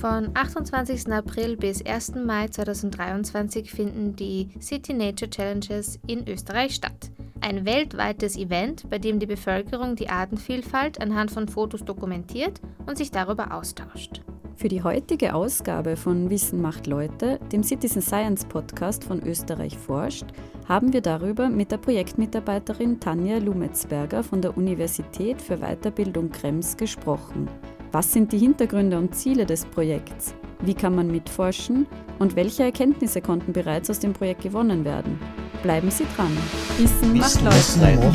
Von 28. April bis 1. Mai 2023 finden die City Nature Challenges in Österreich statt. Ein weltweites Event, bei dem die Bevölkerung die Artenvielfalt anhand von Fotos dokumentiert und sich darüber austauscht. Für die heutige Ausgabe von Wissen macht Leute, dem Citizen Science Podcast von Österreich forscht, haben wir darüber mit der Projektmitarbeiterin Tanja Lumetzberger von der Universität für Weiterbildung Krems gesprochen. Was sind die Hintergründe und Ziele des Projekts? Wie kann man mitforschen? Und welche Erkenntnisse konnten bereits aus dem Projekt gewonnen werden? Bleiben Sie dran. Wissen, macht Leute.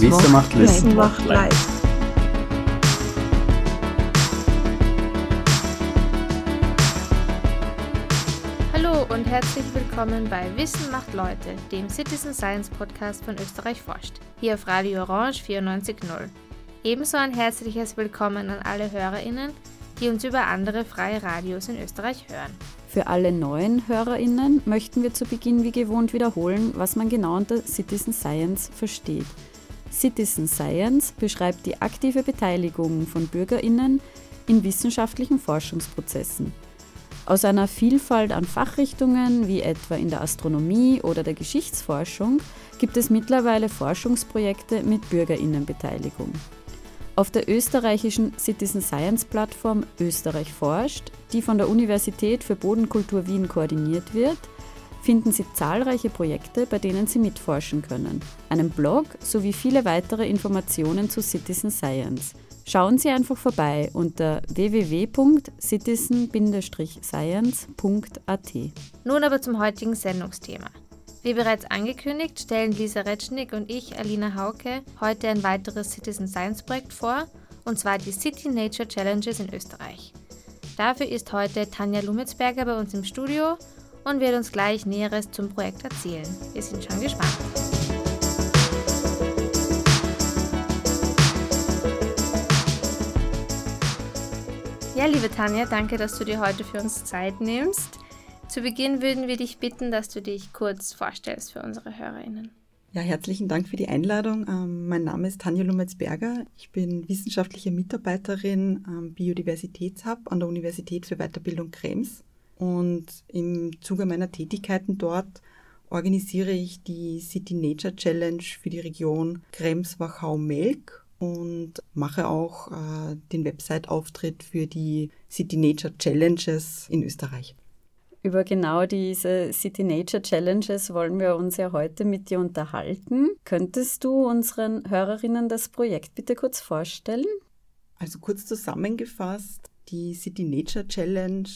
Wissen macht. Wissen macht Leute. und herzlich willkommen bei Wissen macht Leute, dem Citizen Science Podcast von Österreich forscht, hier auf Radio Orange 94.0. Ebenso ein herzliches Willkommen an alle HörerInnen, die uns über andere freie Radios in Österreich hören. Für alle neuen HörerInnen möchten wir zu Beginn wie gewohnt wiederholen, was man genau unter Citizen Science versteht. Citizen Science beschreibt die aktive Beteiligung von BürgerInnen in wissenschaftlichen Forschungsprozessen. Aus einer Vielfalt an Fachrichtungen, wie etwa in der Astronomie oder der Geschichtsforschung, gibt es mittlerweile Forschungsprojekte mit Bürgerinnenbeteiligung. Auf der österreichischen Citizen Science Plattform Österreich forscht, die von der Universität für Bodenkultur Wien koordiniert wird, finden Sie zahlreiche Projekte, bei denen Sie mitforschen können, einen Blog sowie viele weitere Informationen zu Citizen Science. Schauen Sie einfach vorbei unter www.citizen-science.at. Nun aber zum heutigen Sendungsthema. Wie bereits angekündigt, stellen Lisa Retschnik und ich, Alina Hauke, heute ein weiteres Citizen Science Projekt vor, und zwar die City Nature Challenges in Österreich. Dafür ist heute Tanja Lumetzberger bei uns im Studio und wird uns gleich Näheres zum Projekt erzählen. Wir sind schon gespannt. Ja, liebe Tanja, danke, dass du dir heute für uns Zeit nimmst. Zu Beginn würden wir dich bitten, dass du dich kurz vorstellst für unsere HörerInnen. Ja, herzlichen Dank für die Einladung. Ähm, mein Name ist Tanja Lumetzberger. Ich bin wissenschaftliche Mitarbeiterin am Biodiversitätshub an der Universität für Weiterbildung Krems. Und im Zuge meiner Tätigkeiten dort organisiere ich die City Nature Challenge für die Region Krems-Wachau-Melk und mache auch äh, den Website-Auftritt für die City Nature Challenges in Österreich. Über genau diese City Nature Challenges wollen wir uns ja heute mit dir unterhalten. Könntest du unseren Hörerinnen das Projekt bitte kurz vorstellen? Also kurz zusammengefasst, die City Nature Challenge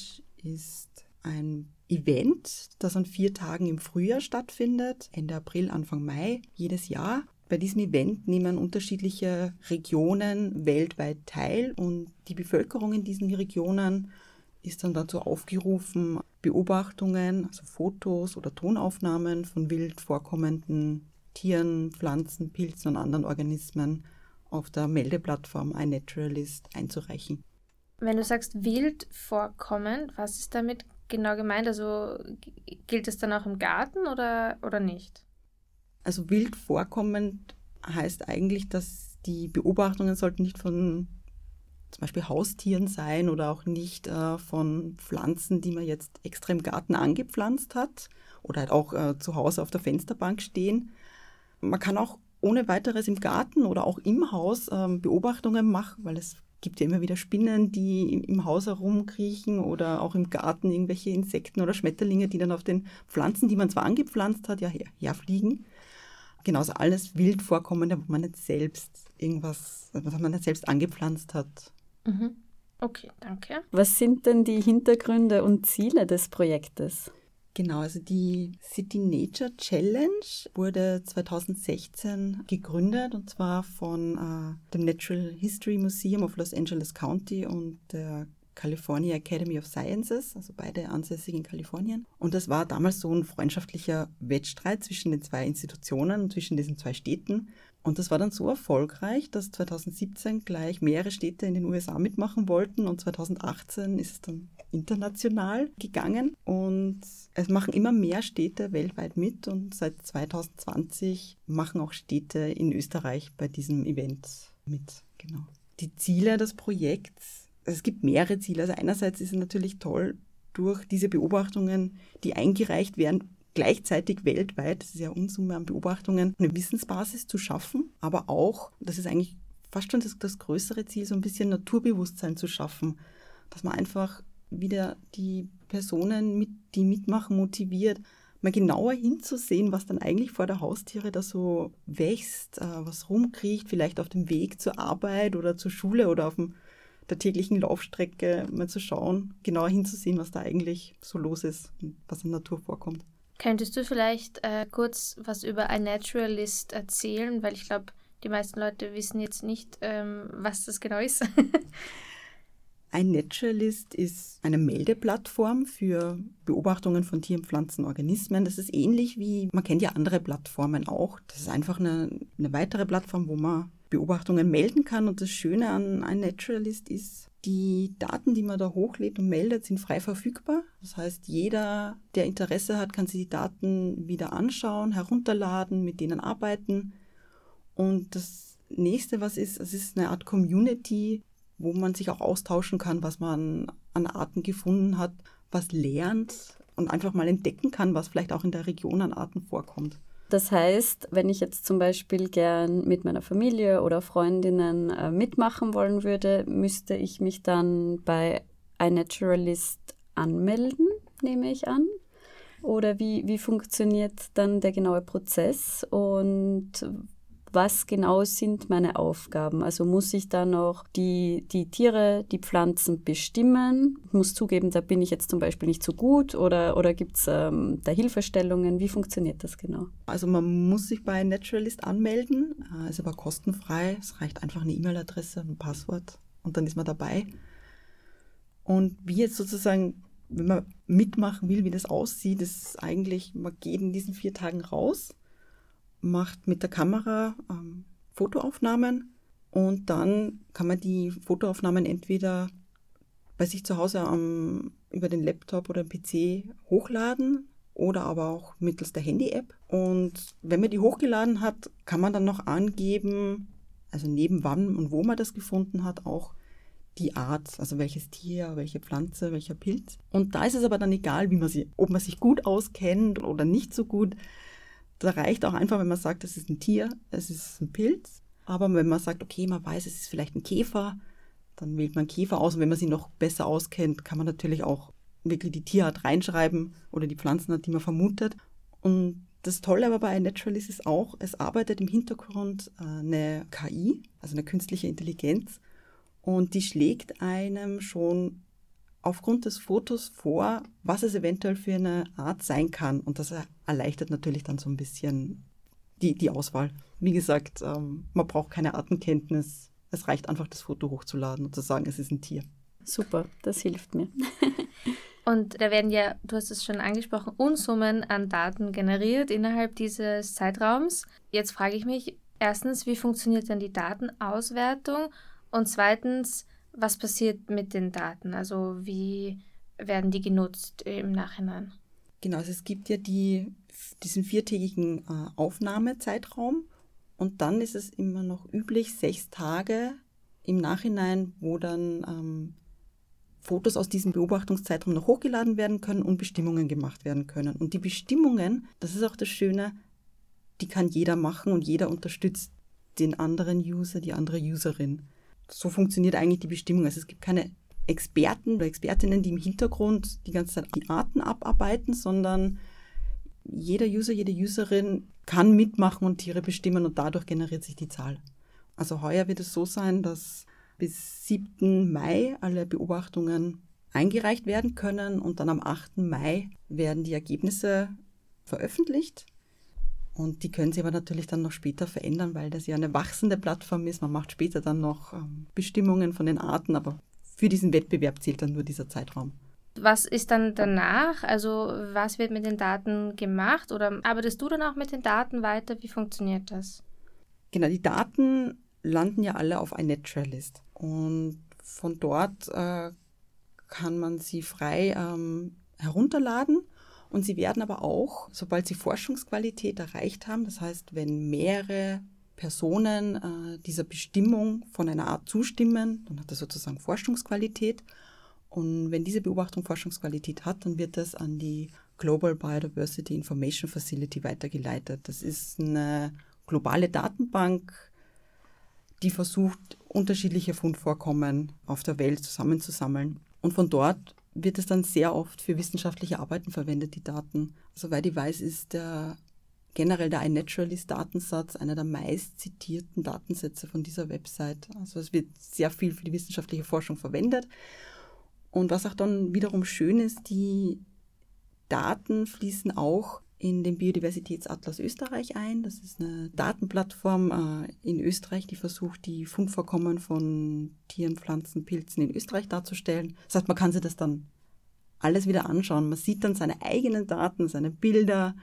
ist ein Event, das an vier Tagen im Frühjahr stattfindet, Ende April, Anfang Mai jedes Jahr. Bei diesem Event nehmen unterschiedliche Regionen weltweit teil und die Bevölkerung in diesen Regionen ist dann dazu aufgerufen, Beobachtungen, also Fotos oder Tonaufnahmen von wild vorkommenden Tieren, Pflanzen, Pilzen und anderen Organismen auf der Meldeplattform iNaturalist einzureichen. Wenn du sagst wild vorkommend, was ist damit genau gemeint? Also gilt es dann auch im Garten oder, oder nicht? Also wild vorkommend heißt eigentlich, dass die Beobachtungen sollten nicht von zum Beispiel Haustieren sein oder auch nicht äh, von Pflanzen, die man jetzt extra im Garten angepflanzt hat oder halt auch äh, zu Hause auf der Fensterbank stehen. Man kann auch ohne weiteres im Garten oder auch im Haus äh, Beobachtungen machen, weil es gibt ja immer wieder Spinnen, die im, im Haus herumkriechen oder auch im Garten irgendwelche Insekten oder Schmetterlinge, die dann auf den Pflanzen, die man zwar angepflanzt hat, ja her, herfliegen genauso alles wild vorkommende, wo man nicht selbst irgendwas, was man nicht selbst angepflanzt hat. Mhm. Okay, danke. Was sind denn die Hintergründe und Ziele des Projektes? Genau, also die City Nature Challenge wurde 2016 gegründet und zwar von äh, dem Natural History Museum of Los Angeles County und der California Academy of Sciences, also beide ansässig in Kalifornien. Und das war damals so ein freundschaftlicher Wettstreit zwischen den zwei Institutionen, zwischen diesen zwei Städten. Und das war dann so erfolgreich, dass 2017 gleich mehrere Städte in den USA mitmachen wollten und 2018 ist es dann international gegangen und es machen immer mehr Städte weltweit mit und seit 2020 machen auch Städte in Österreich bei diesem Event mit. Genau. Die Ziele des Projekts es gibt mehrere Ziele. Also einerseits ist es natürlich toll, durch diese Beobachtungen, die eingereicht werden, gleichzeitig weltweit, das ist ja Unsumme an Beobachtungen, eine Wissensbasis zu schaffen, aber auch, das ist eigentlich fast schon das, das größere Ziel, so ein bisschen Naturbewusstsein zu schaffen, dass man einfach wieder die Personen, mit, die mitmachen, motiviert, mal genauer hinzusehen, was dann eigentlich vor der Haustiere da so wächst, äh, was rumkriecht, vielleicht auf dem Weg zur Arbeit oder zur Schule oder auf dem, der täglichen Laufstrecke, mal zu schauen, genauer hinzusehen, was da eigentlich so los ist und was in der Natur vorkommt. Könntest du vielleicht äh, kurz was über ein Naturalist erzählen? Weil ich glaube, die meisten Leute wissen jetzt nicht, ähm, was das genau ist. Ein Naturalist ist eine Meldeplattform für Beobachtungen von Tieren, Pflanzen, Organismen. Das ist ähnlich wie, man kennt ja andere Plattformen auch. Das ist einfach eine, eine weitere Plattform, wo man Beobachtungen melden kann. Und das Schöne an ein Naturalist ist, die Daten, die man da hochlädt und meldet, sind frei verfügbar. Das heißt, jeder, der Interesse hat, kann sich die Daten wieder anschauen, herunterladen, mit denen arbeiten. Und das nächste, was ist, es ist eine Art Community, wo man sich auch austauschen kann, was man an Arten gefunden hat, was lernt und einfach mal entdecken kann, was vielleicht auch in der Region an Arten vorkommt. Das heißt, wenn ich jetzt zum Beispiel gern mit meiner Familie oder Freundinnen äh, mitmachen wollen würde, müsste ich mich dann bei iNaturalist anmelden, nehme ich an. Oder wie, wie funktioniert dann der genaue Prozess und was genau sind meine Aufgaben? Also muss ich da noch die, die Tiere, die Pflanzen bestimmen? Ich muss zugeben, da bin ich jetzt zum Beispiel nicht so gut oder, oder gibt es ähm, da Hilfestellungen? Wie funktioniert das genau? Also man muss sich bei Naturalist anmelden, äh, ist aber kostenfrei. Es reicht einfach eine E-Mail-Adresse, ein Passwort und dann ist man dabei. Und wie jetzt sozusagen wenn man mitmachen will, wie das aussieht, ist eigentlich, man geht in diesen vier Tagen raus macht mit der Kamera ähm, Fotoaufnahmen und dann kann man die Fotoaufnahmen entweder bei sich zu Hause am, über den Laptop oder PC hochladen oder aber auch mittels der Handy-App. Und wenn man die hochgeladen hat, kann man dann noch angeben, also neben wann und wo man das gefunden hat, auch die Art, also welches Tier, welche Pflanze, welcher Pilz. Und da ist es aber dann egal, wie man sie, ob man sich gut auskennt oder nicht so gut. Da reicht auch einfach, wenn man sagt, es ist ein Tier, es ist ein Pilz. Aber wenn man sagt, okay, man weiß, es ist vielleicht ein Käfer, dann wählt man Käfer aus. Und wenn man sie noch besser auskennt, kann man natürlich auch wirklich die Tierart reinschreiben oder die Pflanzenart, die man vermutet. Und das Tolle aber bei iNaturalist ist auch, es arbeitet im Hintergrund äh, eine KI, also eine künstliche Intelligenz. Und die schlägt einem schon aufgrund des Fotos vor, was es eventuell für eine Art sein kann. Und das erleichtert natürlich dann so ein bisschen die, die Auswahl. Wie gesagt, ähm, man braucht keine Artenkenntnis. Es reicht einfach, das Foto hochzuladen und zu sagen, es ist ein Tier. Super, das hilft mir. und da werden ja, du hast es schon angesprochen, Unsummen an Daten generiert innerhalb dieses Zeitraums. Jetzt frage ich mich, erstens, wie funktioniert dann die Datenauswertung? Und zweitens, was passiert mit den Daten? Also wie werden die genutzt im Nachhinein? Genau, also es gibt ja die, diesen viertägigen äh, Aufnahmezeitraum und dann ist es immer noch üblich, sechs Tage im Nachhinein, wo dann ähm, Fotos aus diesem Beobachtungszeitraum noch hochgeladen werden können und Bestimmungen gemacht werden können. Und die Bestimmungen, das ist auch das Schöne, die kann jeder machen und jeder unterstützt den anderen User, die andere Userin so funktioniert eigentlich die Bestimmung. Also es gibt keine Experten oder Expertinnen, die im Hintergrund die ganze Zeit die Arten abarbeiten, sondern jeder User, jede Userin kann mitmachen und Tiere bestimmen und dadurch generiert sich die Zahl. Also heuer wird es so sein, dass bis 7. Mai alle Beobachtungen eingereicht werden können und dann am 8. Mai werden die Ergebnisse veröffentlicht. Und die können sie aber natürlich dann noch später verändern, weil das ja eine wachsende Plattform ist. Man macht später dann noch ähm, Bestimmungen von den Arten, aber für diesen Wettbewerb zählt dann nur dieser Zeitraum. Was ist dann danach? Also was wird mit den Daten gemacht? Oder arbeitest du dann auch mit den Daten weiter? Wie funktioniert das? Genau, die Daten landen ja alle auf iNaturalist. Und von dort äh, kann man sie frei ähm, herunterladen und sie werden aber auch, sobald sie Forschungsqualität erreicht haben, das heißt, wenn mehrere Personen äh, dieser Bestimmung von einer Art zustimmen, dann hat er sozusagen Forschungsqualität. Und wenn diese Beobachtung Forschungsqualität hat, dann wird das an die Global Biodiversity Information Facility weitergeleitet. Das ist eine globale Datenbank, die versucht, unterschiedliche Fundvorkommen auf der Welt zusammenzusammeln. Und von dort wird es dann sehr oft für wissenschaftliche Arbeiten verwendet, die Daten. Soweit ich weiß, ist der generell der iNaturalist-Datensatz einer der meist zitierten Datensätze von dieser Website. Also es wird sehr viel für die wissenschaftliche Forschung verwendet. Und was auch dann wiederum schön ist, die Daten fließen auch in den Biodiversitätsatlas Österreich ein. Das ist eine Datenplattform äh, in Österreich, die versucht, die Fundvorkommen von Tieren, Pflanzen, Pilzen in Österreich darzustellen. Das heißt, man kann sich das dann alles wieder anschauen. Man sieht dann seine eigenen Daten, seine Bilder,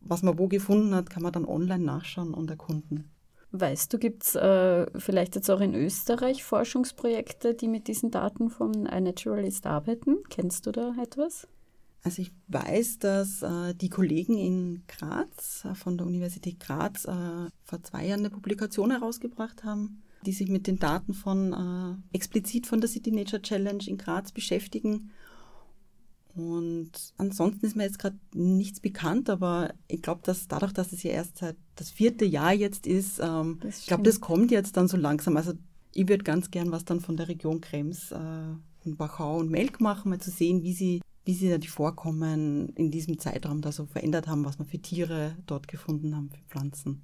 was man wo gefunden hat, kann man dann online nachschauen und erkunden. Weißt du, gibt es äh, vielleicht jetzt auch in Österreich Forschungsprojekte, die mit diesen Daten von iNaturalist arbeiten? Kennst du da etwas? Also ich weiß, dass äh, die Kollegen in Graz äh, von der Universität Graz äh, vor zwei Jahren eine Publikation herausgebracht haben, die sich mit den Daten von äh, explizit von der City Nature Challenge in Graz beschäftigen und ansonsten ist mir jetzt gerade nichts bekannt, aber ich glaube, dass dadurch, dass es ja erst seit das vierte Jahr jetzt ist, ähm, ich glaube, das kommt jetzt dann so langsam. Also ich würde ganz gern was dann von der Region Krems äh, und Bachau und Melk machen, mal zu sehen, wie sie, wie sie da die Vorkommen in diesem Zeitraum da so verändert haben, was man für Tiere dort gefunden haben, für Pflanzen.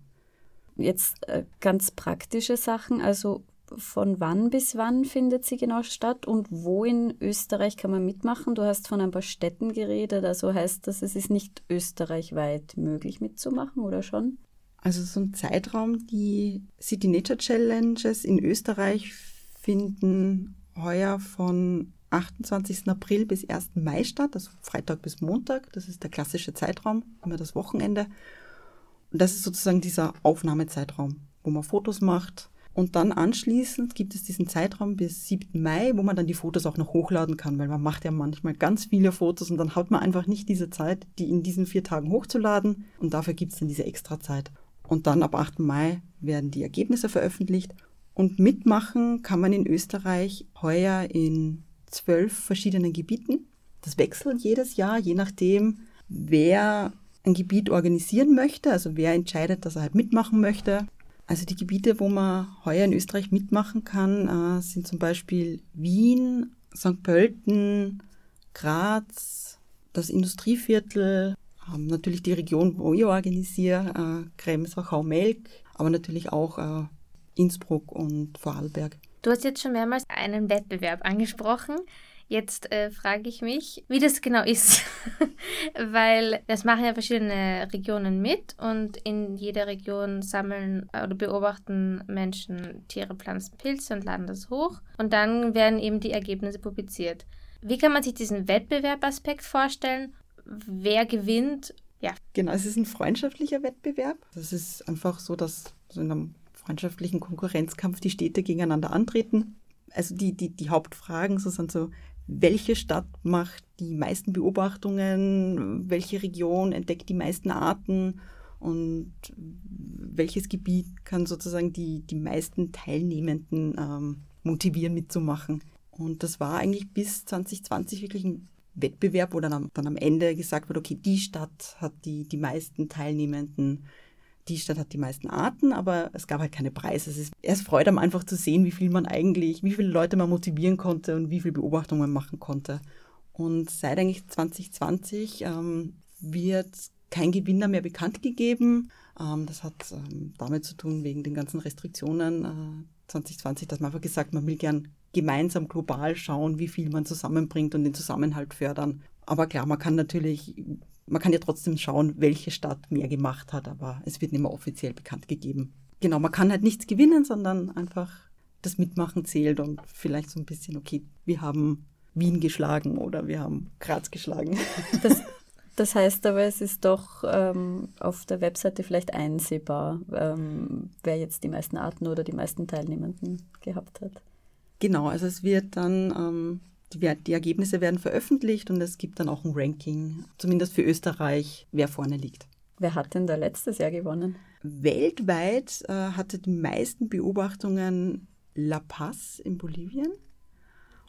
Jetzt äh, ganz praktische Sachen, also von wann bis wann findet sie genau statt und wo in Österreich kann man mitmachen? Du hast von ein paar Städten geredet, also heißt das, es ist nicht österreichweit möglich mitzumachen oder schon? Also so ein Zeitraum, die City Nature Challenges in Österreich finden heuer von 28. April bis 1. Mai statt, also Freitag bis Montag. Das ist der klassische Zeitraum, immer das Wochenende. Und das ist sozusagen dieser Aufnahmezeitraum, wo man Fotos macht, und dann anschließend gibt es diesen Zeitraum bis 7. Mai, wo man dann die Fotos auch noch hochladen kann, weil man macht ja manchmal ganz viele Fotos und dann hat man einfach nicht diese Zeit, die in diesen vier Tagen hochzuladen. Und dafür gibt es dann diese extra Zeit. Und dann ab 8. Mai werden die Ergebnisse veröffentlicht. Und mitmachen kann man in Österreich heuer in zwölf verschiedenen Gebieten. Das wechselt jedes Jahr, je nachdem, wer ein Gebiet organisieren möchte, also wer entscheidet, dass er halt mitmachen möchte. Also die Gebiete, wo man heuer in Österreich mitmachen kann, äh, sind zum Beispiel Wien, St. Pölten, Graz, das Industrieviertel, natürlich die Region, wo ich organisiere, äh, Krems, Wachau, Melk, aber natürlich auch äh, Innsbruck und Vorarlberg. Du hast jetzt schon mehrmals einen Wettbewerb angesprochen. Jetzt äh, frage ich mich, wie das genau ist, weil das machen ja verschiedene Regionen mit und in jeder Region sammeln oder beobachten Menschen Tiere, Pflanzen, Pilze und laden das hoch und dann werden eben die Ergebnisse publiziert. Wie kann man sich diesen Wettbewerbaspekt vorstellen? Wer gewinnt? Ja. Genau, es ist ein freundschaftlicher Wettbewerb. Das ist einfach so, dass in einem freundschaftlichen Konkurrenzkampf die Städte gegeneinander antreten. Also die, die, die Hauptfragen so sind so, welche Stadt macht die meisten Beobachtungen, welche Region entdeckt die meisten Arten und welches Gebiet kann sozusagen die, die meisten Teilnehmenden ähm, motivieren mitzumachen. Und das war eigentlich bis 2020 wirklich ein Wettbewerb, wo dann am, dann am Ende gesagt wird, okay, die Stadt hat die, die meisten Teilnehmenden die Stadt hat die meisten Arten, aber es gab halt keine Preise. Es ist erst Freude, am einfach zu sehen, wie viel man eigentlich, wie viele Leute man motivieren konnte und wie viele Beobachtungen man machen konnte. Und seit eigentlich 2020 ähm, wird kein Gewinner mehr bekannt gegeben. Ähm, das hat ähm, damit zu tun, wegen den ganzen Restriktionen äh, 2020, dass man einfach gesagt, man will gern gemeinsam global schauen, wie viel man zusammenbringt und den Zusammenhalt fördern. Aber klar, man kann natürlich man kann ja trotzdem schauen, welche Stadt mehr gemacht hat, aber es wird nicht mehr offiziell bekannt gegeben. Genau, man kann halt nichts gewinnen, sondern einfach das Mitmachen zählt und vielleicht so ein bisschen, okay, wir haben Wien geschlagen oder wir haben Graz geschlagen. Das, das heißt aber, es ist doch ähm, auf der Webseite vielleicht einsehbar, ähm, wer jetzt die meisten Arten oder die meisten Teilnehmenden gehabt hat. Genau, also es wird dann ähm, die, die, Ergebnisse werden veröffentlicht und es gibt dann auch ein Ranking, zumindest für Österreich, wer vorne liegt. Wer hat denn da letztes Jahr gewonnen? Weltweit äh, hatte die meisten Beobachtungen La Paz in Bolivien.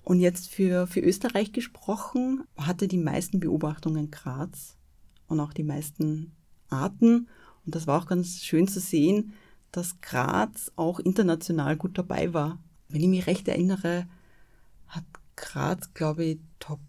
Und jetzt für, für Österreich gesprochen, hatte die meisten Beobachtungen Graz und auch die meisten Arten. Und das war auch ganz schön zu sehen, dass Graz auch international gut dabei war. Wenn ich mich recht erinnere, hat Graz, glaube ich, Top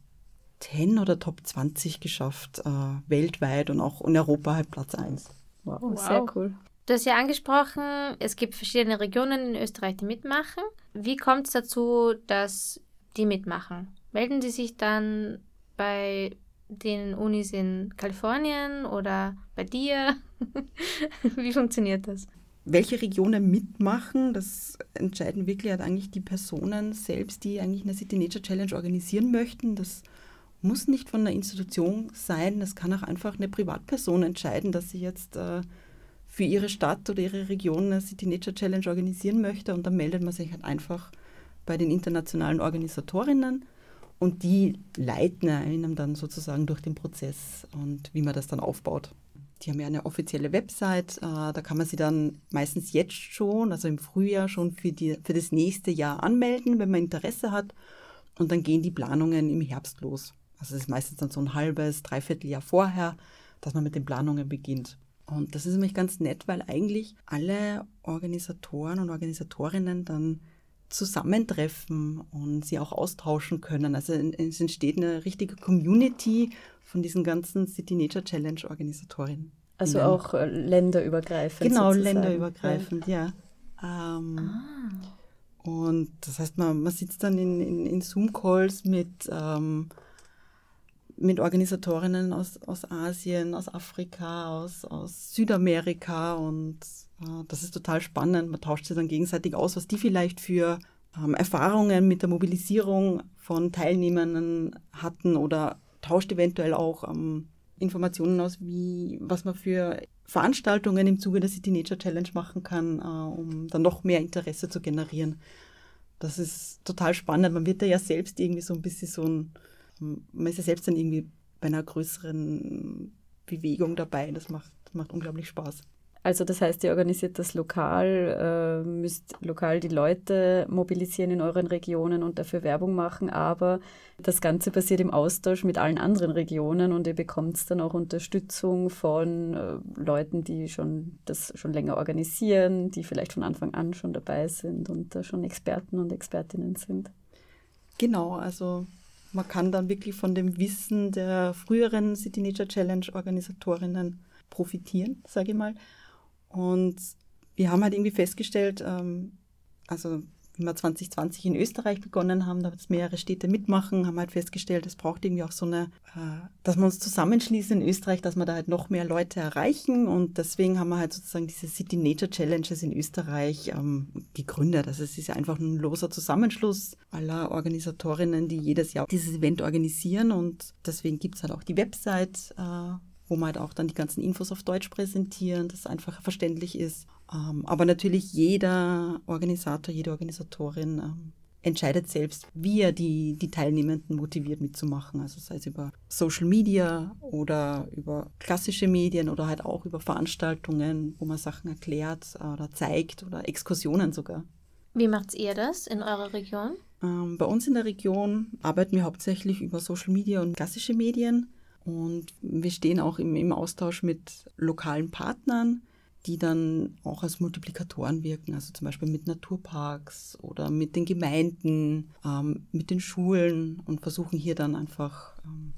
10 oder Top 20 geschafft, äh, weltweit und auch in Europa halt Platz 1. Wow, wow, sehr cool. Du hast ja angesprochen, es gibt verschiedene Regionen in Österreich, die mitmachen. Wie kommt es dazu, dass die mitmachen? Melden die sich dann bei den Unis in Kalifornien oder bei dir? Wie funktioniert das? Welche Regionen mitmachen, das entscheiden wirklich halt eigentlich die Personen selbst, die eigentlich eine City Nature Challenge organisieren möchten. Das muss nicht von einer Institution sein, das kann auch einfach eine Privatperson entscheiden, dass sie jetzt äh, für ihre Stadt oder ihre Region eine City Nature Challenge organisieren möchte und dann meldet man sich halt einfach bei den internationalen Organisatorinnen und die leiten einem dann sozusagen durch den Prozess und wie man das dann aufbaut. Die haben ja eine offizielle Website, äh, da kann man sie dann meistens jetzt schon, also im Frühjahr schon für, die, für das nächste Jahr anmelden, wenn man Interesse hat. Und dann gehen die Planungen im Herbst los. Also es ist meistens dann so ein halbes, dreiviertel Jahr vorher, dass man mit den Planungen beginnt. Und das ist nämlich ganz nett, weil eigentlich alle Organisatoren und Organisatorinnen dann zusammentreffen und sie auch austauschen können. Also es entsteht eine richtige Community von diesen ganzen City Nature Challenge Organisatorinnen. Also auch äh, länderübergreifend. Genau, sozusagen. länderübergreifend, ja. ja. Ähm, ah. Und das heißt, man, man sitzt dann in, in, in Zoom-Calls mit, ähm, mit Organisatorinnen aus, aus Asien, aus Afrika, aus, aus Südamerika und äh, das ist total spannend. Man tauscht sich dann gegenseitig aus, was die vielleicht für ähm, Erfahrungen mit der Mobilisierung von Teilnehmern hatten oder tauscht eventuell auch ähm, Informationen aus, wie, was man für Veranstaltungen im Zuge der City Nature Challenge machen kann, äh, um dann noch mehr Interesse zu generieren. Das ist total spannend. Man wird da ja selbst irgendwie so ein bisschen so ein, man ist ja selbst dann irgendwie bei einer größeren Bewegung dabei. Das macht, macht unglaublich Spaß. Also das heißt, ihr organisiert das lokal, äh, müsst lokal die Leute mobilisieren in euren Regionen und dafür Werbung machen, aber das Ganze passiert im Austausch mit allen anderen Regionen und ihr bekommt dann auch Unterstützung von äh, Leuten, die schon das schon länger organisieren, die vielleicht von Anfang an schon dabei sind und da schon Experten und Expertinnen sind. Genau, also man kann dann wirklich von dem Wissen der früheren City Nature Challenge Organisatorinnen profitieren, sage ich mal. Und wir haben halt irgendwie festgestellt, ähm, also wie wir 2020 in Österreich begonnen haben, da jetzt mehrere Städte mitmachen, haben halt festgestellt, es braucht irgendwie auch so eine, äh, dass wir uns zusammenschließen in Österreich, dass wir da halt noch mehr Leute erreichen. Und deswegen haben wir halt sozusagen diese City Nature Challenges in Österreich ähm, gegründet. Also es ist ja einfach ein loser Zusammenschluss aller Organisatorinnen, die jedes Jahr dieses Event organisieren. Und deswegen gibt es halt auch die Website, äh, wo wir halt auch dann die ganzen Infos auf Deutsch präsentieren, dass es einfach verständlich ist. Ähm, aber natürlich jeder Organisator, jede Organisatorin ähm, entscheidet selbst, wie er die, die Teilnehmenden motiviert mitzumachen. Also sei es über Social Media oder über klassische Medien oder halt auch über Veranstaltungen, wo man Sachen erklärt oder zeigt oder Exkursionen sogar. Wie macht ihr das in eurer Region? Ähm, bei uns in der Region arbeiten wir hauptsächlich über Social Media und klassische Medien. Und wir stehen auch im, im Austausch mit lokalen Partnern, die dann auch als Multiplikatoren wirken, also zum Beispiel mit Naturparks oder mit den Gemeinden, ähm, mit den Schulen und versuchen hier dann einfach ähm,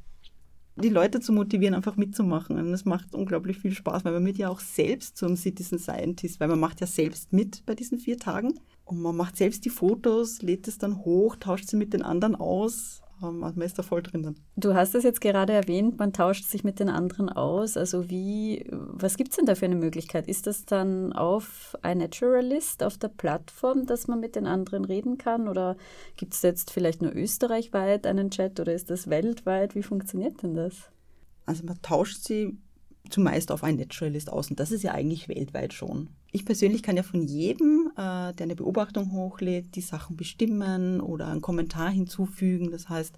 die Leute zu motivieren, einfach mitzumachen. Und das macht unglaublich viel Spaß, weil man wird ja auch selbst zum Citizen Scientist, weil man macht ja selbst mit bei diesen vier Tagen. Und man macht selbst die Fotos, lädt es dann hoch, tauscht sie mit den anderen aus ähm, also man ist da voll drin. Du hast es jetzt gerade erwähnt, man tauscht sich mit den anderen aus. Also wie, was gibt es denn da für eine Möglichkeit? Ist das dann auf iNaturalist, auf der Plattform, dass man mit den anderen reden kann? Oder gibt es jetzt vielleicht nur österreichweit einen Chat oder ist das weltweit? Wie funktioniert denn das? Also man tauscht sie zumeist auf iNaturalist aus und das ist ja eigentlich weltweit schon. Ich persönlich kann ja von jedem, äh, der eine Beobachtung hochlädt, die Sachen bestimmen oder einen Kommentar hinzufügen. Das heißt,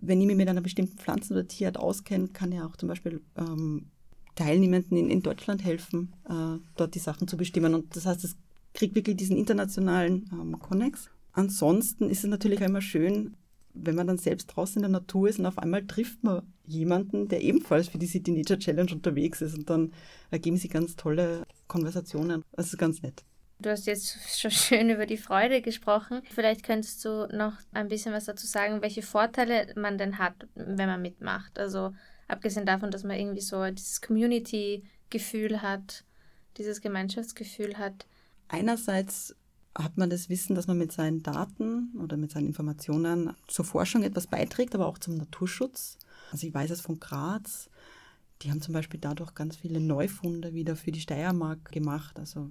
wenn ich mich mit einer bestimmten Pflanzen- oder Tierart auskenne, kann ja auch zum Beispiel ähm, Teilnehmenden in, in Deutschland helfen, äh, dort die Sachen zu bestimmen. Und das heißt, es kriegt wirklich diesen internationalen ähm, Connex. Ansonsten ist es natürlich auch immer schön, wenn man dann selbst draußen in der Natur ist und auf einmal trifft man jemanden, der ebenfalls für die City Nature Challenge unterwegs ist und dann ergeben sich ganz tolle Konversationen. Das ist ganz nett. Du hast jetzt schon schön über die Freude gesprochen. Vielleicht könntest du noch ein bisschen was dazu sagen, welche Vorteile man denn hat, wenn man mitmacht. Also abgesehen davon, dass man irgendwie so dieses Community-Gefühl hat, dieses Gemeinschaftsgefühl hat. Einerseits hat man das Wissen, dass man mit seinen Daten oder mit seinen Informationen zur Forschung etwas beiträgt, aber auch zum Naturschutz. Also ich weiß es von Graz, die haben zum Beispiel dadurch ganz viele Neufunde wieder für die Steiermark gemacht. Also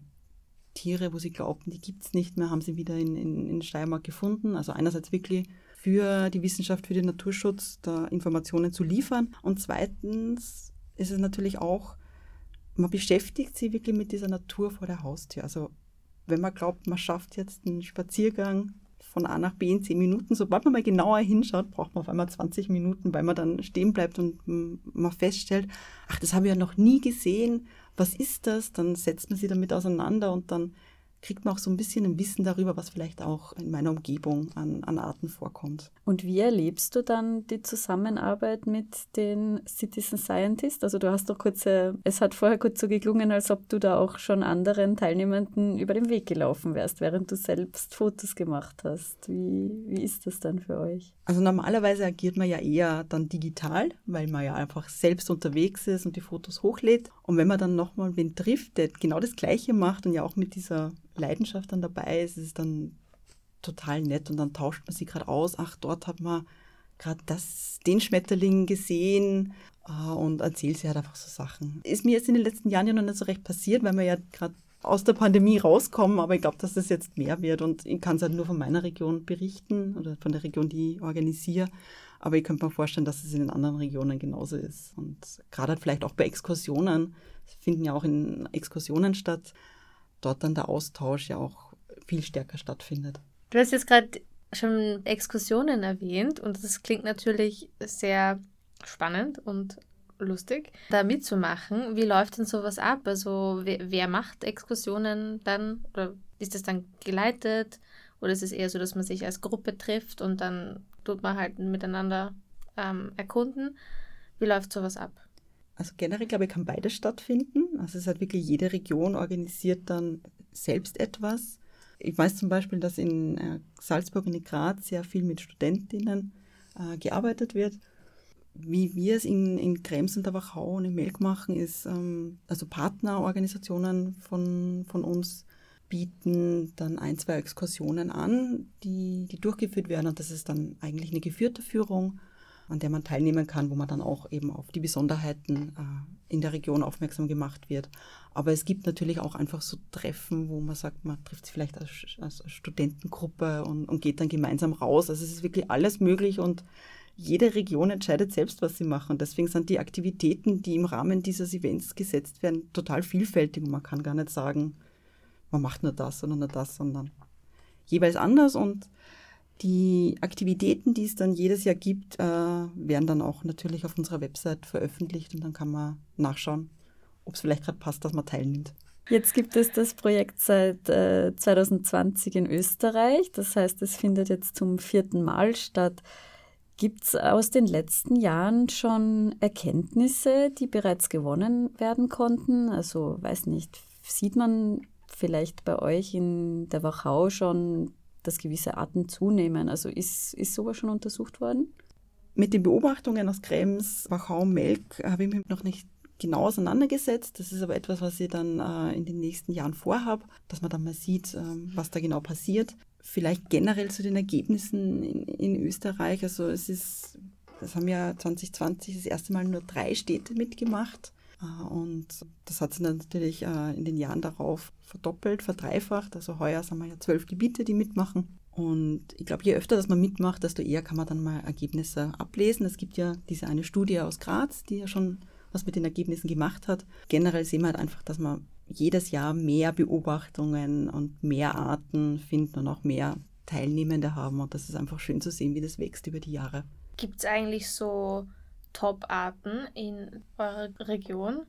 Tiere, wo sie glaubten, die gibt es nicht mehr, haben sie wieder in, in, in Steiermark gefunden. Also einerseits wirklich für die Wissenschaft, für den Naturschutz da Informationen zu liefern. Und zweitens ist es natürlich auch, man beschäftigt sich wirklich mit dieser Natur vor der Haustür. Also wenn man glaubt, man schafft jetzt einen Spaziergang von A nach B in zehn Minuten, sobald man mal genauer hinschaut, braucht man auf einmal 20 Minuten, weil man dann stehen bleibt und man feststellt, ach, das habe ich ja noch nie gesehen was ist das? Dann setzt man sich damit auseinander und dann kriegt man auch so ein bisschen ein Wissen darüber, was vielleicht auch in meiner Umgebung an, an Arten vorkommt. Und wie erlebst du dann die Zusammenarbeit mit den Citizen Scientists? Also du hast doch kurz, es hat vorher kurz so geklungen, als ob du da auch schon anderen Teilnehmenden über den Weg gelaufen wärst, während du selbst Fotos gemacht hast. Wie, wie ist das dann für euch? Also normalerweise agiert man ja eher dann digital, weil man ja einfach selbst unterwegs ist und die Fotos hochlädt. Und wenn man dann nochmal wen trifft, der genau das Gleiche macht und ja auch mit dieser Leidenschaft dann dabei ist, ist es dann total nett und dann tauscht man sie gerade aus. Ach, dort hat man gerade den Schmetterling gesehen äh, und erzählt sie halt einfach so Sachen. Ist mir jetzt in den letzten Jahren ja noch nicht so recht passiert, weil wir ja gerade aus der Pandemie rauskommen, aber ich glaube, dass das jetzt mehr wird und ich kann es halt nur von meiner Region berichten oder von der Region, die ich organisiere. Aber ich könnte mir vorstellen, dass es in den anderen Regionen genauso ist. Und gerade halt vielleicht auch bei Exkursionen, finden ja auch in Exkursionen statt, dort dann der Austausch ja auch viel stärker stattfindet. Du hast jetzt gerade schon Exkursionen erwähnt und das klingt natürlich sehr spannend und lustig, da mitzumachen. Wie läuft denn sowas ab? Also wer, wer macht Exkursionen dann? Oder ist das dann geleitet? Oder ist es eher so, dass man sich als Gruppe trifft und dann tut man halt miteinander ähm, erkunden? Wie läuft sowas ab? Also generell, glaube ich, kann beides stattfinden. Also es hat wirklich jede Region organisiert dann selbst etwas. Ich weiß zum Beispiel, dass in äh, Salzburg und in Graz sehr viel mit Studentinnen äh, gearbeitet wird. Wie wir es in, in Krems und der Wachau und in Melk machen, ist, ähm, also Partnerorganisationen von, von uns bieten dann ein, zwei Exkursionen an, die, die durchgeführt werden. Und das ist dann eigentlich eine geführte Führung an der man teilnehmen kann, wo man dann auch eben auf die Besonderheiten äh, in der Region aufmerksam gemacht wird. Aber es gibt natürlich auch einfach so Treffen, wo man sagt, man trifft sich vielleicht als, als Studentengruppe und, und geht dann gemeinsam raus. Also es ist wirklich alles möglich und jede Region entscheidet selbst, was sie machen. Deswegen sind die Aktivitäten, die im Rahmen dieses Events gesetzt werden, total vielfältig. Und man kann gar nicht sagen, man macht nur das oder nur das, sondern jeweils anders. Und die Aktivitäten, die es dann jedes Jahr gibt, äh, werden dann auch natürlich auf unserer Website veröffentlicht und dann kann man nachschauen, ob es vielleicht gerade passt, dass man teilnimmt. Jetzt gibt es das Projekt seit äh, 2020 in Österreich. Das heißt, es findet jetzt zum vierten Mal statt. Gibt es aus den letzten Jahren schon Erkenntnisse, die bereits gewonnen werden konnten? Also, weiß nicht, sieht man vielleicht bei euch in der Wachau schon dass gewisse Arten zunehmen. Also ist, ist sowas schon untersucht worden? Mit den Beobachtungen aus Krems, Wachau, Melk habe ich mich noch nicht genau auseinandergesetzt. Das ist aber etwas, was ich dann äh, in den nächsten Jahren vorhabe, dass man dann mal sieht, äh, was da genau passiert. Vielleicht generell zu den Ergebnissen in, in Österreich. Also es ist, das haben ja 2020 das erste Mal nur drei Städte mitgemacht. Äh, und das hat sich natürlich äh, in den Jahren darauf verdoppelt, verdreifacht. Also heuer sind wir ja zwölf Gebiete, die mitmachen. Und ich glaube, je öfter dass man mitmacht, desto eher kann man dann mal Ergebnisse ablesen. Es gibt ja diese eine Studie aus Graz, die ja schon was mit den Ergebnissen gemacht hat. Generell sehen wir halt einfach, dass man jedes Jahr mehr Beobachtungen und mehr Arten finden und auch mehr Teilnehmende haben. Und das ist einfach schön zu sehen, wie das wächst über die Jahre. Gibt es eigentlich so Top-Arten in eurer Region?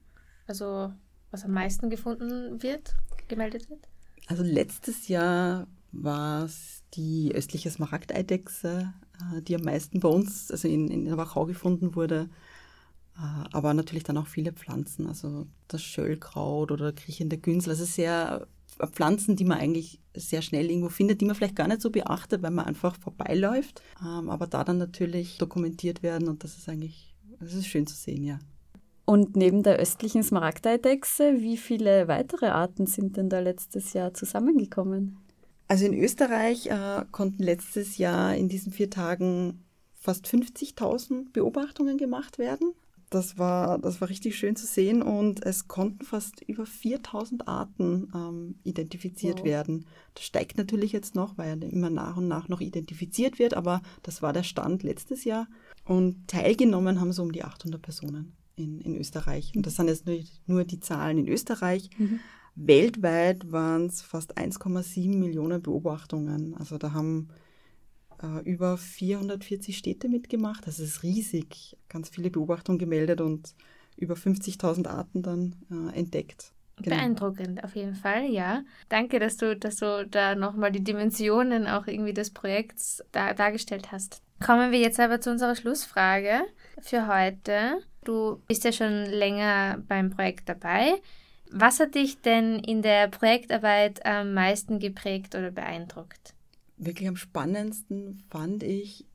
also was am meisten gefunden wird, gemeldet wird? Also letztes Jahr war es die östliche Smaragdeidechse, äh, die am meisten bei uns, also in, in Wachau gefunden wurde. Äh, aber natürlich dann auch viele Pflanzen, also das Schöllkraut oder kriechende Günsel. Also sehr äh, Pflanzen, die man eigentlich sehr schnell irgendwo findet, die man vielleicht gar nicht so beachtet, weil man einfach vorbeiläuft. Ähm, aber da dann natürlich dokumentiert werden und das ist eigentlich, das ist schön zu sehen, ja. Und neben der östlichen Smaragdeidechse, wie viele weitere Arten sind denn da letztes Jahr zusammengekommen? Also in Österreich äh, konnten letztes Jahr in diesen vier Tagen fast 50.000 Beobachtungen gemacht werden. Das war, das war richtig schön zu sehen und es konnten fast über 4000 Arten ähm, identifiziert wow. werden. Das steigt natürlich jetzt noch, weil ja immer nach und nach noch identifiziert wird, aber das war der Stand letztes Jahr. Und teilgenommen haben so um die 800 Personen in, in Österreich. Und das sind jetzt nur, nur die Zahlen in Österreich. Mhm. Weltweit waren es fast 1,7 Millionen Beobachtungen. Also da haben äh, über 440 Städte mitgemacht. Das ist riesig. Ganz viele Beobachtungen gemeldet und über 50.000 Arten dann äh, entdeckt. Genau. Beeindruckend, auf jeden Fall, ja. Danke, dass du, dass du da nochmal die Dimensionen auch irgendwie des Projekts da, dargestellt hast. Kommen wir jetzt aber zu unserer Schlussfrage für heute. Du bist ja schon länger beim Projekt dabei. Was hat dich denn in der Projektarbeit am meisten geprägt oder beeindruckt? Wirklich am spannendsten fand ich,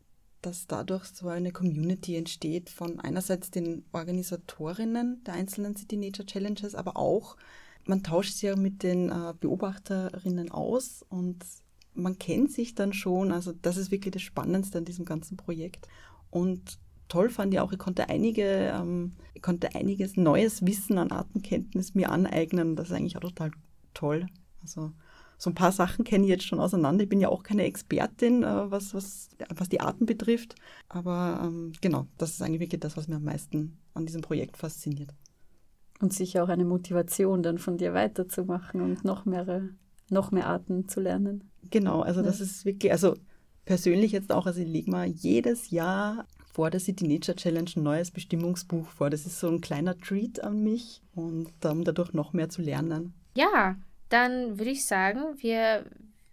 dass dadurch so eine Community entsteht von einerseits den Organisatorinnen der einzelnen City Nature Challenges, aber auch man tauscht sich ja mit den äh, Beobachterinnen aus und man kennt sich dann schon. Also das ist wirklich das Spannendste an diesem ganzen Projekt. Und toll fand ich auch, ich konnte einige, ähm, ich konnte einiges neues Wissen an Artenkenntnis mir aneignen. Das ist eigentlich auch total toll. Also so ein paar Sachen kenne ich jetzt schon auseinander. Ich bin ja auch keine Expertin, äh, was, was, was die Arten betrifft. Aber ähm, genau, das ist eigentlich wirklich das, was mir am meisten an diesem Projekt fasziniert. Und sicher auch eine Motivation, dann von dir weiterzumachen und noch mehr, noch mehr Arten zu lernen. Genau, also ja. das ist wirklich, also persönlich jetzt auch, also ich lege mal jedes Jahr vor der City Nature Challenge ein neues Bestimmungsbuch vor. Das ist so ein kleiner Treat an mich und um dadurch noch mehr zu lernen. Ja, dann würde ich sagen, wir,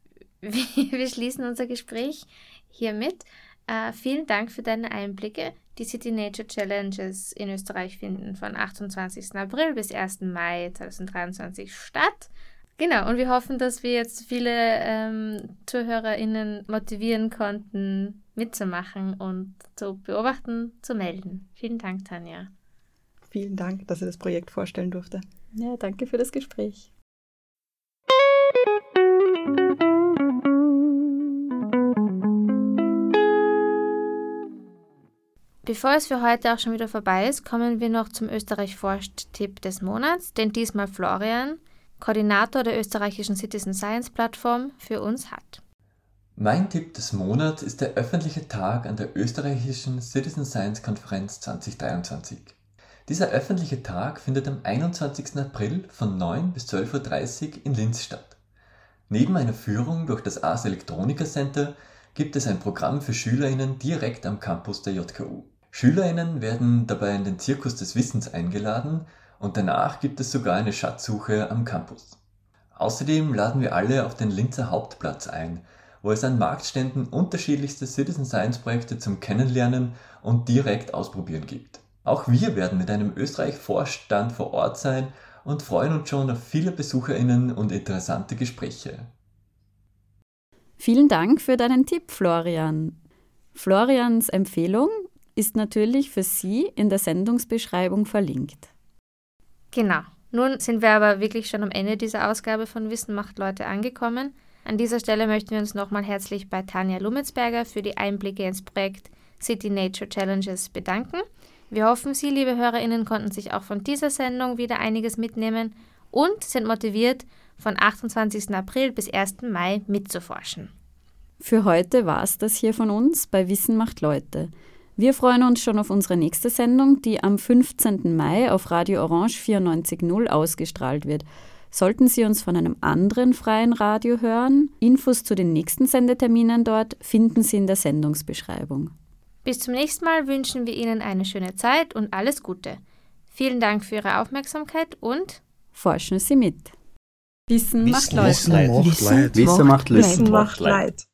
wir, schließen unser Gespräch hiermit. Äh, vielen Dank für deine Einblicke. Die City Nature Challenges in Österreich finden von 28. April bis 1. Mai 2023 statt. Genau, und wir hoffen, dass wir jetzt viele ähm, ZuhörerInnen motivieren konnten, mitzumachen und zu beobachten, zu melden. Vielen Dank, Tanja. Vielen Dank, dass ich das Projekt vorstellen durfte. Ja, danke für das Gespräch. Bevor es für heute auch schon wieder vorbei ist, kommen wir noch zum Österreich Forscht-Tipp des Monats, den diesmal Florian, Koordinator der österreichischen Citizen Science Plattform, für uns hat. Mein Tipp des Monats ist der öffentliche Tag an der österreichischen Citizen Science Konferenz 2023. Dieser öffentliche Tag findet am 21. April von 9 bis 12.30 Uhr in Linz statt. Neben einer Führung durch das Ars Electronica Center gibt es ein Programm für SchülerInnen direkt am Campus der JKU. SchülerInnen werden dabei in den Zirkus des Wissens eingeladen und danach gibt es sogar eine Schatzsuche am Campus. Außerdem laden wir alle auf den Linzer Hauptplatz ein, wo es an Marktständen unterschiedlichste Citizen Science Projekte zum Kennenlernen und direkt ausprobieren gibt. Auch wir werden mit einem Österreich-Vorstand vor Ort sein und freuen uns schon auf viele BesucherInnen und interessante Gespräche. Vielen Dank für deinen Tipp, Florian. Florians Empfehlung ist natürlich für Sie in der Sendungsbeschreibung verlinkt. Genau. Nun sind wir aber wirklich schon am Ende dieser Ausgabe von Wissen macht Leute angekommen. An dieser Stelle möchten wir uns nochmal herzlich bei Tanja Lumitzberger für die Einblicke ins Projekt City Nature Challenges bedanken. Wir hoffen, Sie, liebe HörerInnen, konnten sich auch von dieser Sendung wieder einiges mitnehmen und sind motiviert, von 28. April bis 1. Mai mitzuforschen. Für heute war es das hier von uns bei Wissen macht Leute. Wir freuen uns schon auf unsere nächste Sendung, die am 15. Mai auf Radio Orange 94.0 ausgestrahlt wird. Sollten Sie uns von einem anderen freien Radio hören, Infos zu den nächsten Sendeterminen dort finden Sie in der Sendungsbeschreibung. Bis zum nächsten Mal wünschen wir Ihnen eine schöne Zeit und alles Gute. Vielen Dank für Ihre Aufmerksamkeit und Forschen Sie mit. Wissen, Wissen macht Leute. macht Leid. Wissen macht Leid. Wissen macht Leid.